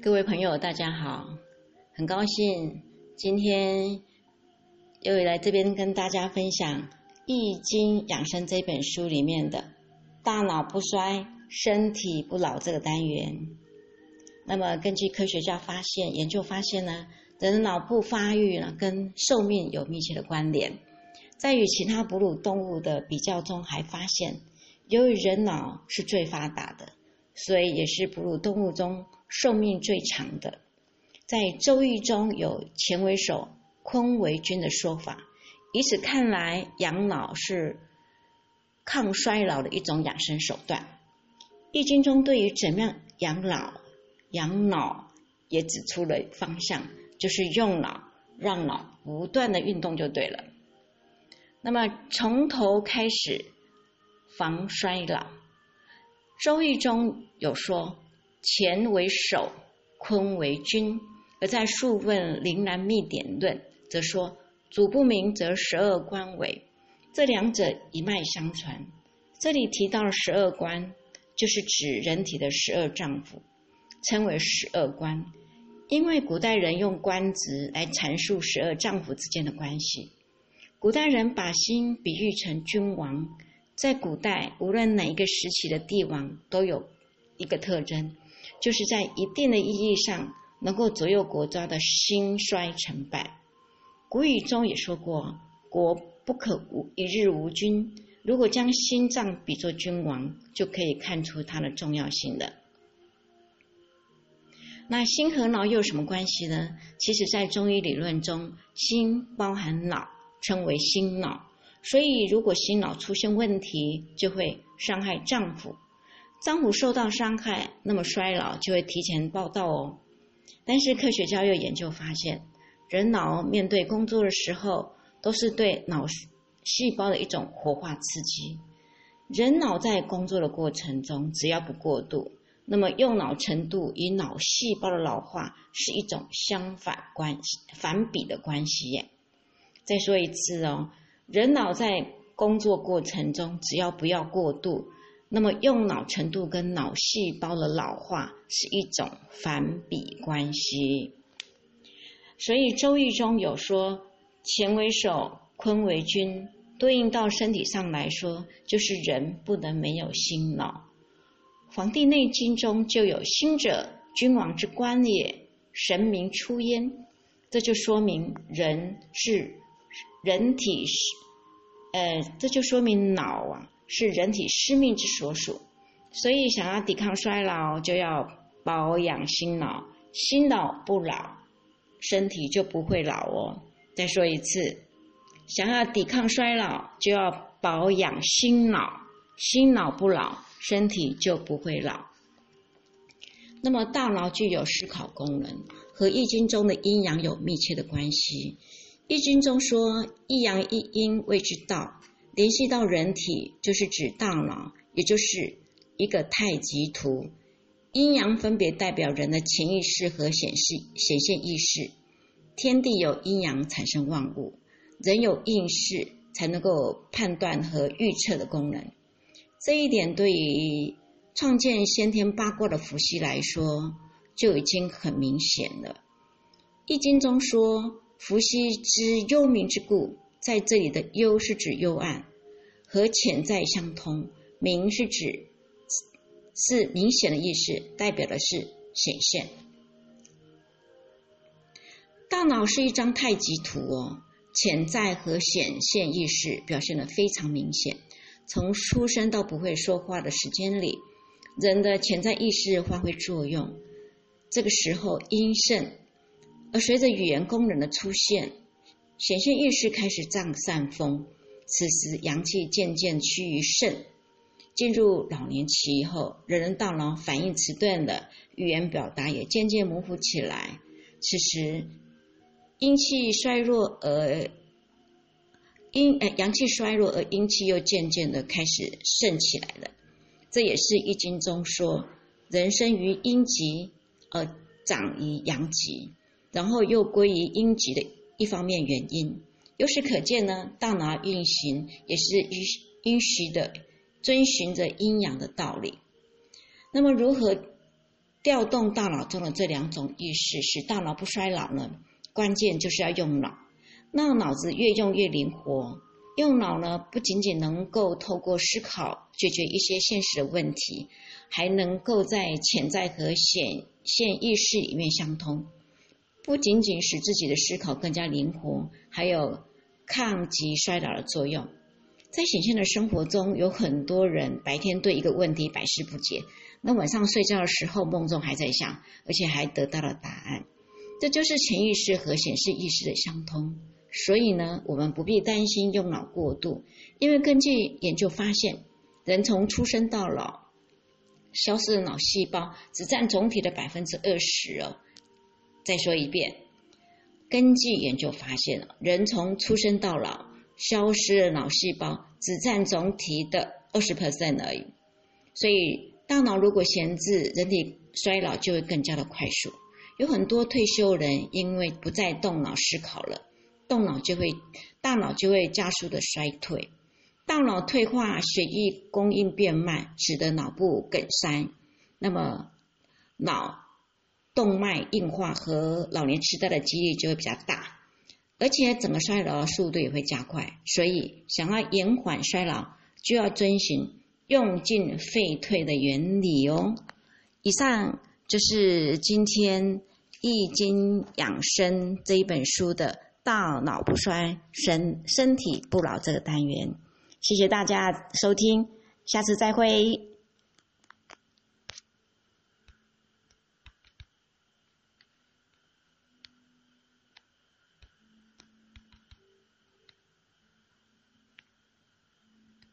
各位朋友，大家好，很高兴今天又来这边跟大家分享《易经养生》这本书里面的“大脑不衰，身体不老”这个单元。那么，根据科学家发现、研究发现呢，人的脑部发育呢跟寿命有密切的关联。在与其他哺乳动物的比较中，还发现，由于人脑是最发达的，所以也是哺乳动物中。寿命最长的，在《周易》中有“乾为首，坤为君”的说法。以此看来，养老是抗衰老的一种养生手段。《易经》中对于怎么样养老、养脑也指出了方向，就是用脑，让脑不断的运动就对了。那么从头开始防衰老，《周易》中有说。乾为首，坤为君。而在《数问·灵南秘典论》则说：“主不明，则十二官为。”这两者一脉相传。这里提到了十二官，就是指人体的十二脏腑，称为十二官。因为古代人用官职来阐述十二脏腑之间的关系。古代人把心比喻成君王，在古代无论哪一个时期的帝王都有一个特征。就是在一定的意义上能够左右国家的兴衰成败。古语中也说过：“国不可无一日无君。”如果将心脏比作君王，就可以看出它的重要性了。那心和脑又有什么关系呢？其实，在中医理论中，心包含脑，称为心脑。所以，如果心脑出现问题，就会伤害脏腑。脏腑受到伤害，那么衰老就会提前报道哦。但是科学家又研究发现，人脑面对工作的时候，都是对脑细胞的一种活化刺激。人脑在工作的过程中，只要不过度，那么用脑程度与脑细胞的老化是一种相反关系、反比的关系耶。再说一次哦，人脑在工作过程中，只要不要过度。那么用脑程度跟脑细胞的老化是一种反比关系，所以《周易》中有说“乾为首，坤为君”，对应到身体上来说，就是人不能没有心脑。《黄帝内经》中就有“心者，君王之官也，神明出焉”，这就说明人是人体是，呃，这就说明脑啊。是人体生命之所属，所以想要抵抗衰老，就要保养心脑。心脑不老，身体就不会老哦。再说一次，想要抵抗衰老，就要保养心脑。心脑不老，身体就不会老。那么，大脑具有思考功能，和易经中的阴阳有密切的关系。易经中说：“一阳一阴，谓之道。”联系到人体，就是指大脑，也就是一个太极图。阴阳分别代表人的潜意识和显示显现意识。天地有阴阳产生万物，人有应试才能够判断和预测的功能。这一点对于创建先天八卦的伏羲来说，就已经很明显了。易经中说：“伏羲之幽冥之故。”在这里的“幽”是指幽暗，和潜在相通；“明”是指是明显的意思，代表的是显现。大脑是一张太极图哦，潜在和显现意识表现的非常明显。从出生到不会说话的时间里，人的潜在意识发挥作用，这个时候阴盛，而随着语言功能的出现。显现意识开始占上风，此时阳气渐渐趋于盛。进入老年期以后，人人大脑反应迟钝的语言表达也渐渐模糊起来。此时阴气衰弱而阴呃阳气衰弱而阴气又渐渐的开始盛起来了。这也是易经中说人生于阴极而长于阳极，然后又归于阴极的。一方面原因，由此可见呢，大脑运行也是允允许的，遵循着阴阳的道理。那么，如何调动大脑中的这两种意识，使大脑不衰老呢？关键就是要用脑，那脑子越用越灵活。用脑呢，不仅仅能够透过思考解决一些现实的问题，还能够在潜在和显现意识里面相通。不仅仅使自己的思考更加灵活，还有抗击衰老的作用。在显现的生活中，有很多人白天对一个问题百思不解，那晚上睡觉的时候梦中还在想，而且还得到了答案。这就是潜意识和显示意识的相通。所以呢，我们不必担心用脑过度，因为根据研究发现，人从出生到老，消失的脑细胞只占总体的百分之二十哦。再说一遍，根据研究发现，人从出生到老。消失的脑细胞只占总体的二十 percent 而已，所以大脑如果闲置，人体衰老就会更加的快速。有很多退休人因为不再动脑思考了，动脑就会大脑就会加速的衰退，大脑退化，血液供应变慢，使得脑部梗塞，那么脑动脉硬化和老年痴呆的几率就会比较大。而且整个衰老的速度也会加快，所以想要延缓衰老，就要遵循用进废退的原理哦。以上就是今天《易经养生》这一本书的“大脑不衰，身身体不老”这个单元。谢谢大家收听，下次再会。